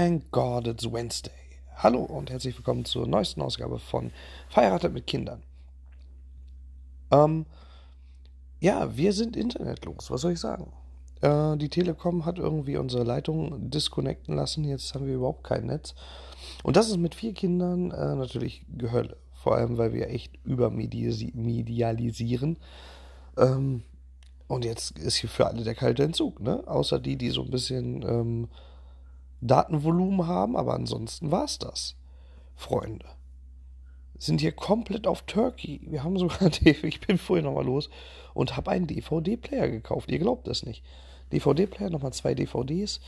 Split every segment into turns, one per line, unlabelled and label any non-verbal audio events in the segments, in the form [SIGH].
Thank God it's Wednesday. Hallo und herzlich willkommen zur neuesten Ausgabe von Verheiratet mit Kindern. Ähm, ja, wir sind internetlos, was soll ich sagen? Äh, die Telekom hat irgendwie unsere Leitung disconnecten lassen, jetzt haben wir überhaupt kein Netz. Und das ist mit vier Kindern äh, natürlich Gehölle. Vor allem, weil wir echt übermedialisieren. Ähm, und jetzt ist hier für alle der kalte Entzug, ne? Außer die, die so ein bisschen ähm, Datenvolumen haben, aber ansonsten war es das, Freunde. Sind hier komplett auf Turkey. Wir haben sogar, [LAUGHS] ich bin vorhin nochmal los und habe einen DVD-Player gekauft. Ihr glaubt das nicht. DVD-Player, nochmal zwei DVDs.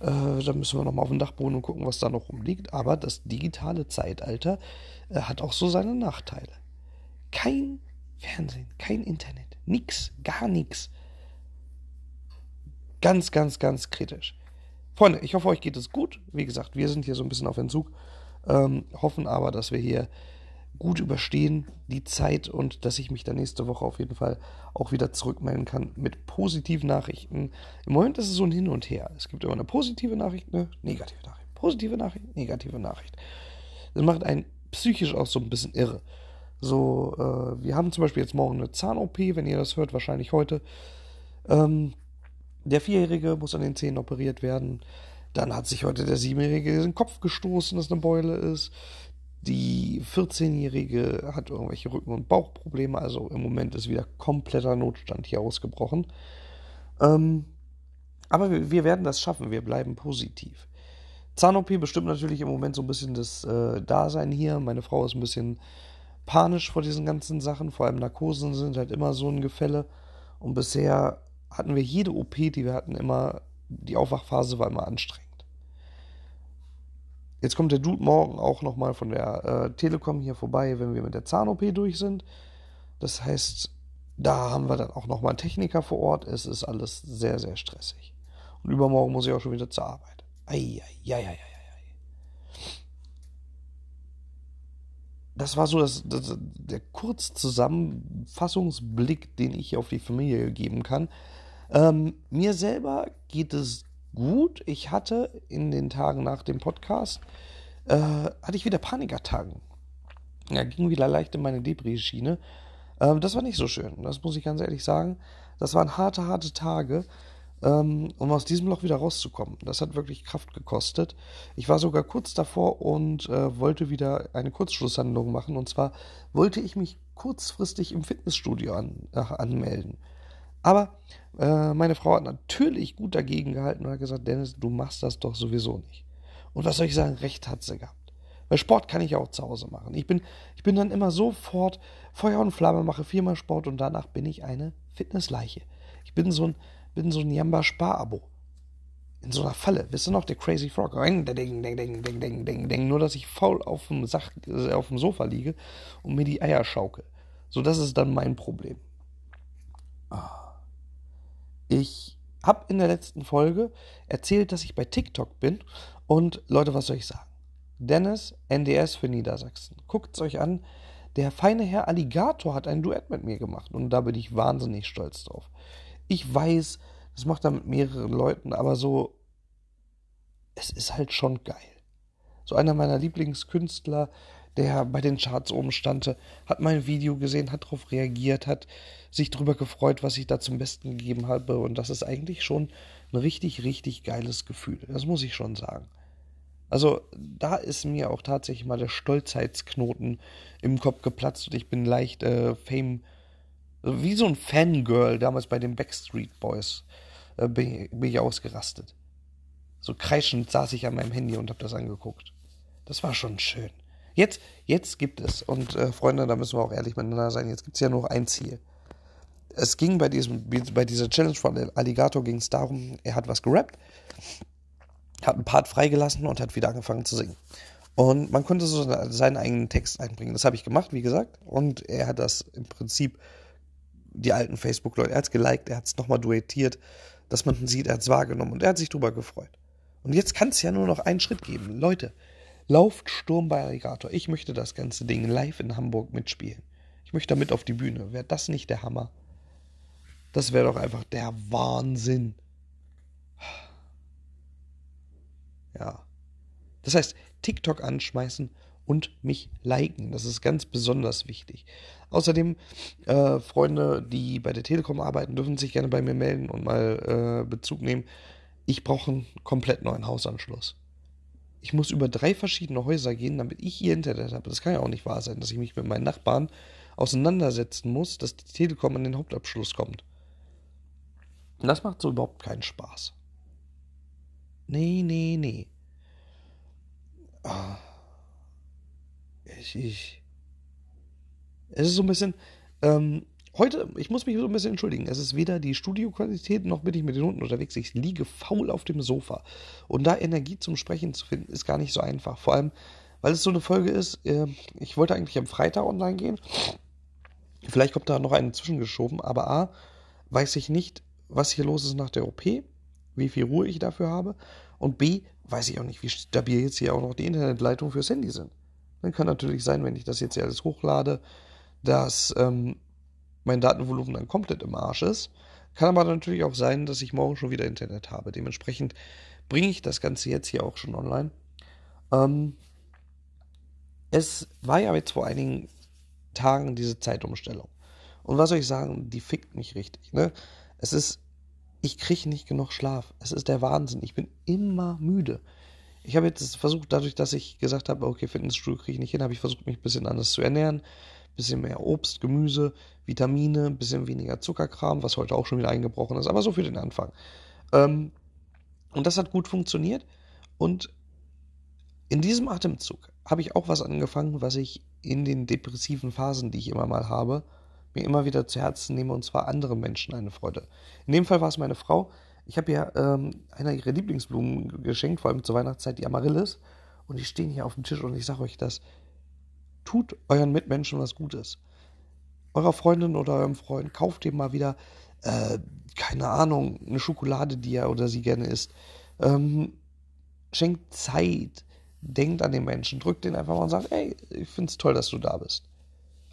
Äh, da müssen wir nochmal auf den Dachboden und gucken, was da noch rumliegt. Aber das digitale Zeitalter äh, hat auch so seine Nachteile. Kein Fernsehen, kein Internet, nix, gar nichts. Ganz, ganz, ganz kritisch. Freunde, ich hoffe, euch geht es gut. Wie gesagt, wir sind hier so ein bisschen auf Entzug, ähm, hoffen aber, dass wir hier gut überstehen die Zeit und dass ich mich dann nächste Woche auf jeden Fall auch wieder zurückmelden kann mit positiven Nachrichten. Im Moment ist es so ein Hin und Her. Es gibt immer eine positive Nachricht, eine negative Nachricht. Positive Nachricht, negative Nachricht. Das macht einen psychisch auch so ein bisschen irre. So, äh, wir haben zum Beispiel jetzt morgen eine Zahn-OP, wenn ihr das hört, wahrscheinlich heute. Ähm, der Vierjährige muss an den Zähnen operiert werden. Dann hat sich heute der Siebenjährige den Kopf gestoßen, dass eine Beule ist. Die 14-Jährige hat irgendwelche Rücken- und Bauchprobleme. Also im Moment ist wieder kompletter Notstand hier ausgebrochen. Ähm, aber wir, wir, werden das schaffen. Wir bleiben positiv. Zahn-OP bestimmt natürlich im Moment so ein bisschen das äh, Dasein hier. Meine Frau ist ein bisschen panisch vor diesen ganzen Sachen. Vor allem Narkosen sind halt immer so ein Gefälle. Und bisher hatten wir jede OP, die wir hatten, immer, die Aufwachphase war immer anstrengend. Jetzt kommt der Dude morgen auch nochmal von der äh, Telekom hier vorbei, wenn wir mit der Zahn-OP durch sind. Das heißt, da haben wir dann auch nochmal einen Techniker vor Ort. Es ist alles sehr, sehr stressig. Und übermorgen muss ich auch schon wieder zur Arbeit. Eieieiei. Das war so das, das, der Kurzzusammenfassungsblick, den ich auf die Familie geben kann. Ähm, mir selber geht es gut. Ich hatte in den Tagen nach dem Podcast, äh, hatte ich wieder Panikattacken. Ja, ging wieder leicht in meine Debris-Schiene. Ähm, das war nicht so schön, das muss ich ganz ehrlich sagen. Das waren harte, harte Tage, ähm, um aus diesem Loch wieder rauszukommen. Das hat wirklich Kraft gekostet. Ich war sogar kurz davor und äh, wollte wieder eine Kurzschlusshandlung machen. Und zwar wollte ich mich kurzfristig im Fitnessstudio an, äh, anmelden. Aber äh, meine Frau hat natürlich gut dagegen gehalten und hat gesagt, Dennis, du machst das doch sowieso nicht. Und was soll ich sagen, recht hat sie gehabt. Weil Sport kann ich auch zu Hause machen. Ich bin, ich bin dann immer sofort Feuer und Flamme, mache viermal Sport und danach bin ich eine Fitnessleiche. Ich bin so ein, bin so ein Jamba-Spar-Abo. In so einer Falle. Wisst ihr noch, der Crazy Frog? Ding, ding, ding, ding, ding, ding, ding. Nur, dass ich faul auf dem, Sach äh, auf dem Sofa liege und mir die Eier schaukel. So, das ist dann mein Problem. Ah. Ich habe in der letzten Folge erzählt, dass ich bei TikTok bin. Und Leute, was soll ich sagen? Dennis, NDS für Niedersachsen. Guckt es euch an. Der feine Herr Alligator hat ein Duett mit mir gemacht. Und da bin ich wahnsinnig stolz drauf. Ich weiß, das macht er mit mehreren Leuten, aber so, es ist halt schon geil. So einer meiner Lieblingskünstler, der bei den Charts oben stand, hat mein Video gesehen, hat darauf reagiert, hat sich darüber gefreut, was ich da zum Besten gegeben habe. Und das ist eigentlich schon ein richtig, richtig geiles Gefühl. Das muss ich schon sagen. Also da ist mir auch tatsächlich mal der Stolzheitsknoten im Kopf geplatzt und ich bin leicht äh, Fame, wie so ein Fangirl damals bei den Backstreet Boys, äh, bin, bin ich ausgerastet. So kreischend saß ich an meinem Handy und habe das angeguckt. Das war schon schön. Jetzt, jetzt gibt es, und äh, Freunde, da müssen wir auch ehrlich miteinander sein, jetzt gibt es ja nur ein Ziel. Es ging bei, diesem, bei dieser Challenge von Alligator ging es darum, er hat was gerappt, hat einen Part freigelassen und hat wieder angefangen zu singen. Und man konnte so seinen eigenen Text einbringen. Das habe ich gemacht, wie gesagt. Und er hat das im Prinzip, die alten Facebook-Leute, er hat es geliked, er hat es nochmal duettiert, dass man sieht, er hat es wahrgenommen und er hat sich drüber gefreut. Und jetzt kann es ja nur noch einen Schritt geben. Leute, Lauft Sturm bei Alligator. Ich möchte das ganze Ding live in Hamburg mitspielen. Ich möchte damit auf die Bühne. Wäre das nicht der Hammer? Das wäre doch einfach der Wahnsinn. Ja. Das heißt, TikTok anschmeißen und mich liken. Das ist ganz besonders wichtig. Außerdem, äh, Freunde, die bei der Telekom arbeiten, dürfen sich gerne bei mir melden und mal äh, Bezug nehmen. Ich brauche einen komplett neuen Hausanschluss. Ich muss über drei verschiedene Häuser gehen, damit ich hier Internet habe. Das kann ja auch nicht wahr sein, dass ich mich mit meinen Nachbarn auseinandersetzen muss, dass die Telekom an den Hauptabschluss kommt. Und das macht so überhaupt keinen Spaß. Nee, nee, nee. Ah. Ich, ich. Es ist so ein bisschen. Ähm, heute, ich muss mich so ein bisschen entschuldigen. Es ist weder die Studioqualität, noch bin ich mit den Hunden unterwegs. Ich liege faul auf dem Sofa. Und da Energie zum Sprechen zu finden, ist gar nicht so einfach. Vor allem, weil es so eine Folge ist. Äh, ich wollte eigentlich am Freitag online gehen. Vielleicht kommt da noch eine zwischengeschoben. Aber A, weiß ich nicht, was hier los ist nach der OP. Wie viel Ruhe ich dafür habe. Und B, weiß ich auch nicht, wie stabil jetzt hier auch noch die Internetleitungen fürs Handy sind. Dann kann natürlich sein, wenn ich das jetzt hier alles hochlade, dass ähm, mein Datenvolumen dann komplett im Arsch ist. Kann aber natürlich auch sein, dass ich morgen schon wieder Internet habe. Dementsprechend bringe ich das Ganze jetzt hier auch schon online. Ähm, es war ja jetzt vor einigen Tagen diese Zeitumstellung. Und was soll ich sagen, die fickt mich richtig. Ne? Es ist, ich kriege nicht genug Schlaf. Es ist der Wahnsinn. Ich bin immer müde. Ich habe jetzt versucht, dadurch, dass ich gesagt habe, okay, Fitnessstudio kriege ich nicht hin, habe ich versucht, mich ein bisschen anders zu ernähren. Ein bisschen mehr Obst, Gemüse, Vitamine, ein bisschen weniger Zuckerkram, was heute auch schon wieder eingebrochen ist, aber so für den Anfang. Ähm, und das hat gut funktioniert. Und in diesem Atemzug habe ich auch was angefangen, was ich in den depressiven Phasen, die ich immer mal habe, mir immer wieder zu Herzen nehme, und zwar anderen Menschen eine Freude. In dem Fall war es meine Frau, ich habe ihr ähm, einer ihrer Lieblingsblumen geschenkt, vor allem zur Weihnachtszeit, die Amaryllis. Und die stehen hier auf dem Tisch und ich sage euch das. Tut euren Mitmenschen was Gutes. Eurer Freundin oder eurem Freund, kauft dem mal wieder, äh, keine Ahnung, eine Schokolade, die er oder sie gerne isst. Ähm, schenkt Zeit. Denkt an den Menschen. Drückt den einfach mal und sagt, ey, ich finde es toll, dass du da bist.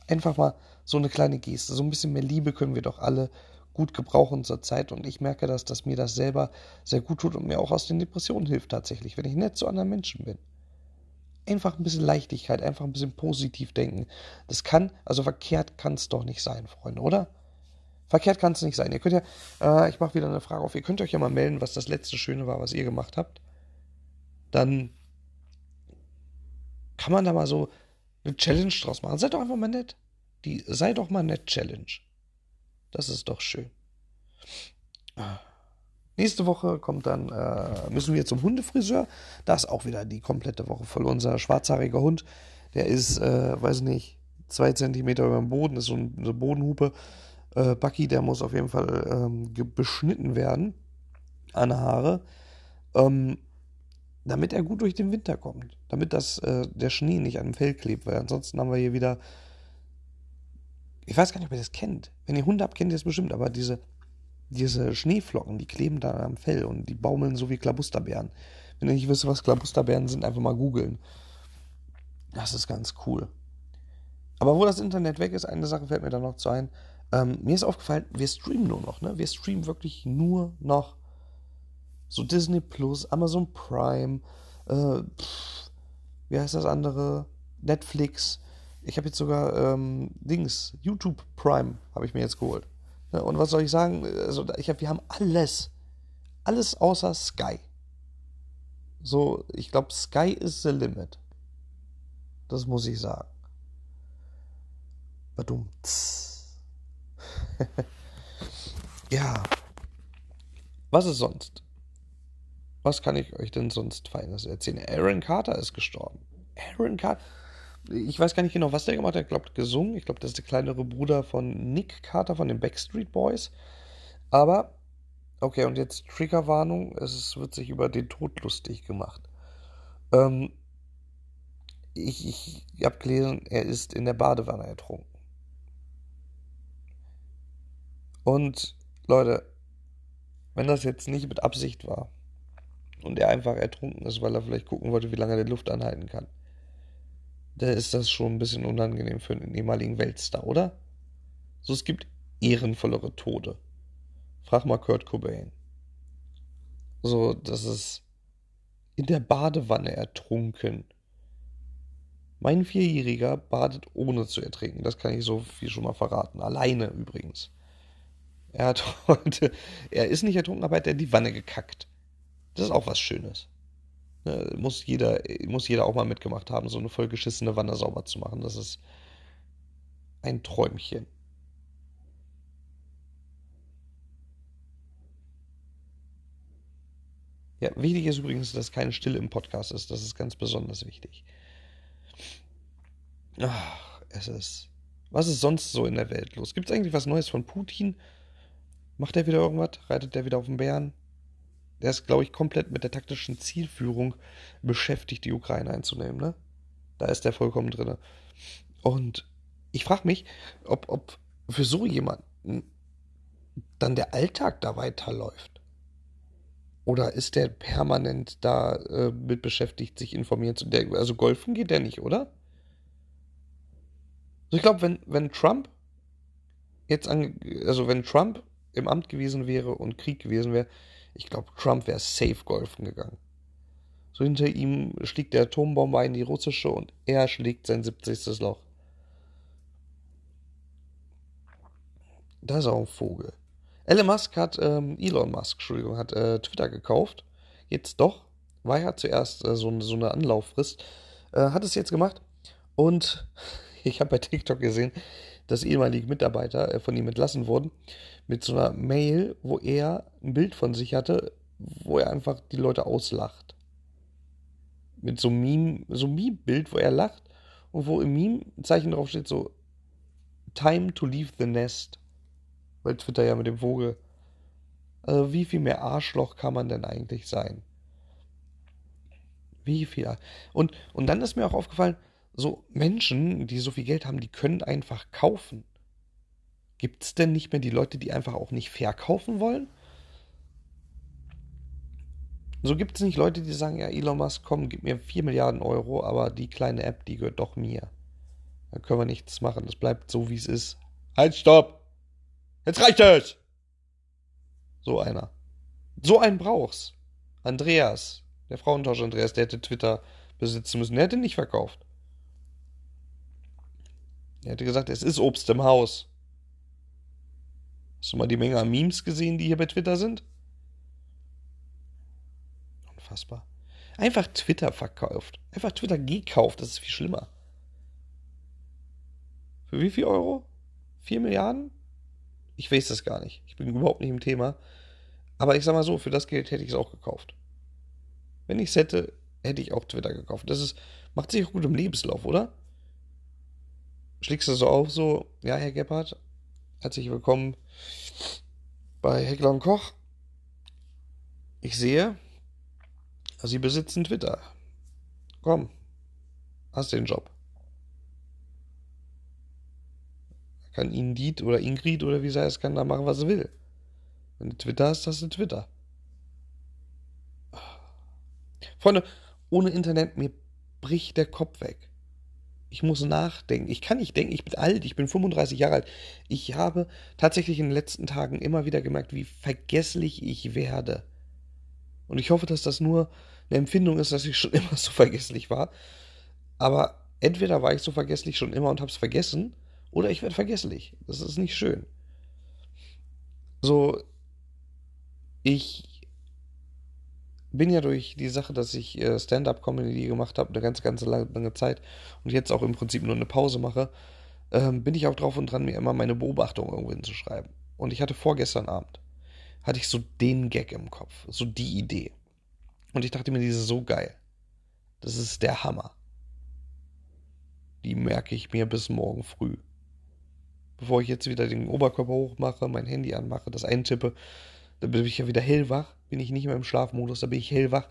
Einfach mal so eine kleine Geste. So ein bisschen mehr Liebe können wir doch alle gut gebrauchen zur Zeit und ich merke, dass, dass mir das selber sehr gut tut und mir auch aus den Depressionen hilft tatsächlich, wenn ich nett zu anderen Menschen bin. Einfach ein bisschen Leichtigkeit, einfach ein bisschen positiv denken. Das kann, also verkehrt kann es doch nicht sein, Freunde, oder? Verkehrt kann es nicht sein. Ihr könnt ja, äh, ich mache wieder eine Frage auf, ihr könnt euch ja mal melden, was das letzte Schöne war, was ihr gemacht habt. Dann kann man da mal so eine Challenge draus machen. Seid doch einfach mal nett. Die, sei doch mal nett Challenge. Das ist doch schön. Nächste Woche kommt dann, äh, müssen wir zum Hundefriseur. Da ist auch wieder die komplette Woche voll. Unser schwarzhaariger Hund, der ist, äh, weiß nicht, zwei Zentimeter über dem Boden, ist so eine Bodenhupe. Äh, Bucky, der muss auf jeden Fall ähm, beschnitten werden an Haare, ähm, damit er gut durch den Winter kommt. Damit das, äh, der Schnee nicht an dem Fell klebt, weil ansonsten haben wir hier wieder ich weiß gar nicht, ob ihr das kennt. Wenn ihr Hunde habt, kennt ihr das bestimmt, aber diese, diese Schneeflocken, die kleben da am Fell und die baumeln so wie Klabusterbeeren. Wenn ihr nicht wisst, was Klabusterbeeren sind, einfach mal googeln. Das ist ganz cool. Aber wo das Internet weg ist, eine Sache fällt mir da noch zu ein. Ähm, mir ist aufgefallen, wir streamen nur noch, ne? Wir streamen wirklich nur noch so Disney Plus, Amazon Prime, äh, pff, wie heißt das andere? Netflix. Ich habe jetzt sogar ähm, Dings, YouTube Prime habe ich mir jetzt geholt. Ja, und was soll ich sagen? Also ich hab, wir haben alles. Alles außer Sky. So, ich glaube, Sky is the limit. Das muss ich sagen. Badum. [LAUGHS] ja. Was ist sonst? Was kann ich euch denn sonst Feines erzählen? Aaron Carter ist gestorben. Aaron Carter ich weiß gar nicht genau, was der gemacht hat. Ich glaube, gesungen. Ich glaube, das ist der kleinere Bruder von Nick Carter von den Backstreet Boys. Aber, okay, und jetzt Triggerwarnung: Es wird sich über den Tod lustig gemacht. Ähm, ich ich habe gelesen, er ist in der Badewanne ertrunken. Und, Leute, wenn das jetzt nicht mit Absicht war und er einfach ertrunken ist, weil er vielleicht gucken wollte, wie lange er die Luft anhalten kann da ist das schon ein bisschen unangenehm für einen ehemaligen Weltstar, oder? So, es gibt ehrenvollere Tode. Frag mal Kurt Cobain. So, das ist in der Badewanne ertrunken. Mein Vierjähriger badet ohne zu ertrinken. Das kann ich so viel schon mal verraten. Alleine übrigens. Er hat [LAUGHS] heute, er ist nicht ertrunken, aber hat er die Wanne gekackt. Das ist auch was Schönes. Ne, muss, jeder, muss jeder auch mal mitgemacht haben, so eine vollgeschissene Wanne sauber zu machen. Das ist ein Träumchen. Ja, wichtig ist übrigens, dass keine Stille im Podcast ist. Das ist ganz besonders wichtig. Ach, es ist. Was ist sonst so in der Welt los? Gibt es eigentlich was Neues von Putin? Macht er wieder irgendwas? Reitet er wieder auf den Bären? der ist, glaube ich, komplett mit der taktischen Zielführung beschäftigt, die Ukraine einzunehmen. Ne? Da ist der vollkommen drin. Und ich frage mich, ob, ob für so jemanden dann der Alltag da weiterläuft. Oder ist der permanent da äh, mit beschäftigt, sich informieren zu der, Also golfen geht der nicht, oder? Also ich glaube, wenn, wenn Trump jetzt an, also wenn Trump im Amt gewesen wäre und Krieg gewesen wäre, ich glaube, Trump wäre safe golfen gegangen. So hinter ihm schlägt der Atombomber in die russische und er schlägt sein 70. Loch. Da ist auch ein Vogel. Elon Musk hat, ähm, Elon Musk, Entschuldigung, hat äh, Twitter gekauft. Jetzt doch. War ja zuerst äh, so, so, eine Anlauffrist. Äh, hat es jetzt gemacht. Und [LAUGHS] ich habe bei TikTok gesehen, dass ehemalige Mitarbeiter äh, von ihm entlassen wurden, mit so einer Mail, wo er ein Bild von sich hatte, wo er einfach die Leute auslacht. Mit so einem Meme, so Meme-Bild, wo er lacht und wo im Meme ein Zeichen drauf steht, so Time to leave the nest. Weil Twitter ja mit dem Vogel. Also wie viel mehr Arschloch kann man denn eigentlich sein? Wie viel? Und, und dann ist mir auch aufgefallen, so Menschen, die so viel Geld haben, die können einfach kaufen. Gibt es denn nicht mehr die Leute, die einfach auch nicht verkaufen wollen? So gibt es nicht Leute, die sagen, ja, Elon Musk, komm, gib mir 4 Milliarden Euro, aber die kleine App, die gehört doch mir. Da können wir nichts machen, das bleibt so, wie es ist. Halt, stopp! Jetzt reicht es! So einer. So einen brauchst. Andreas, der Frauentausch Andreas, der hätte Twitter besitzen müssen, der hätte nicht verkauft. Er hätte gesagt, es ist Obst im Haus. Hast du mal die Menge an Memes gesehen, die hier bei Twitter sind? Unfassbar. Einfach Twitter verkauft. Einfach Twitter gekauft. Das ist viel schlimmer. Für wie viel Euro? 4 Milliarden? Ich weiß das gar nicht. Ich bin überhaupt nicht im Thema. Aber ich sag mal so, für das Geld hätte ich es auch gekauft. Wenn ich es hätte, hätte ich auch Twitter gekauft. Das ist, macht sich auch gut im Lebenslauf, oder? schlägst du so auf, so, ja, Herr Gebhardt, herzlich willkommen bei Heckler und Koch. Ich sehe, also Sie besitzen Twitter. Komm, hast den Job. Kann Indeed oder Ingrid oder wie sei es kann da machen, was sie will. Wenn du Twitter hast, hast du Twitter. Freunde, ohne Internet, mir bricht der Kopf weg. Ich muss nachdenken. Ich kann nicht denken. Ich bin alt. Ich bin 35 Jahre alt. Ich habe tatsächlich in den letzten Tagen immer wieder gemerkt, wie vergesslich ich werde. Und ich hoffe, dass das nur eine Empfindung ist, dass ich schon [LAUGHS] immer so vergesslich war. Aber entweder war ich so vergesslich schon immer und habe es vergessen, oder ich werde vergesslich. Das ist nicht schön. So, ich bin ja durch die Sache, dass ich äh, Stand-up-Comedy gemacht habe, eine ganz, ganz lange Zeit und jetzt auch im Prinzip nur eine Pause mache, ähm, bin ich auch drauf und dran, mir immer meine Beobachtung irgendwo hinzuschreiben. Und ich hatte vorgestern Abend, hatte ich so den Gag im Kopf, so die Idee. Und ich dachte mir, diese so geil. Das ist der Hammer. Die merke ich mir bis morgen früh. Bevor ich jetzt wieder den Oberkörper hochmache, mein Handy anmache, das eintippe, dann bin ich ja wieder hellwach bin ich nicht mehr im Schlafmodus, da bin ich hellwach.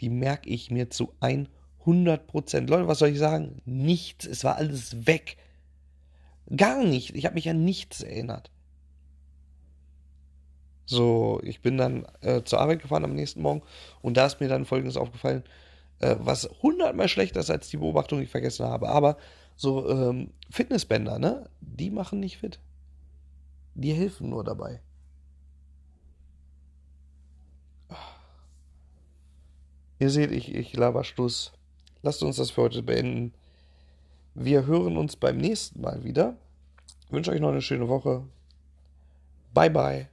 Die merke ich mir zu 100 Prozent. Leute, was soll ich sagen? Nichts. Es war alles weg. Gar nicht. Ich habe mich an nichts erinnert. So, ich bin dann äh, zur Arbeit gefahren am nächsten Morgen und da ist mir dann Folgendes aufgefallen, äh, was hundertmal schlechter ist als die Beobachtung, die ich vergessen habe. Aber so ähm, Fitnessbänder, ne? Die machen nicht fit. Die helfen nur dabei. Ihr seht, ich, ich laber Schluss. Lasst uns das für heute beenden. Wir hören uns beim nächsten Mal wieder. Ich wünsche euch noch eine schöne Woche. Bye, bye.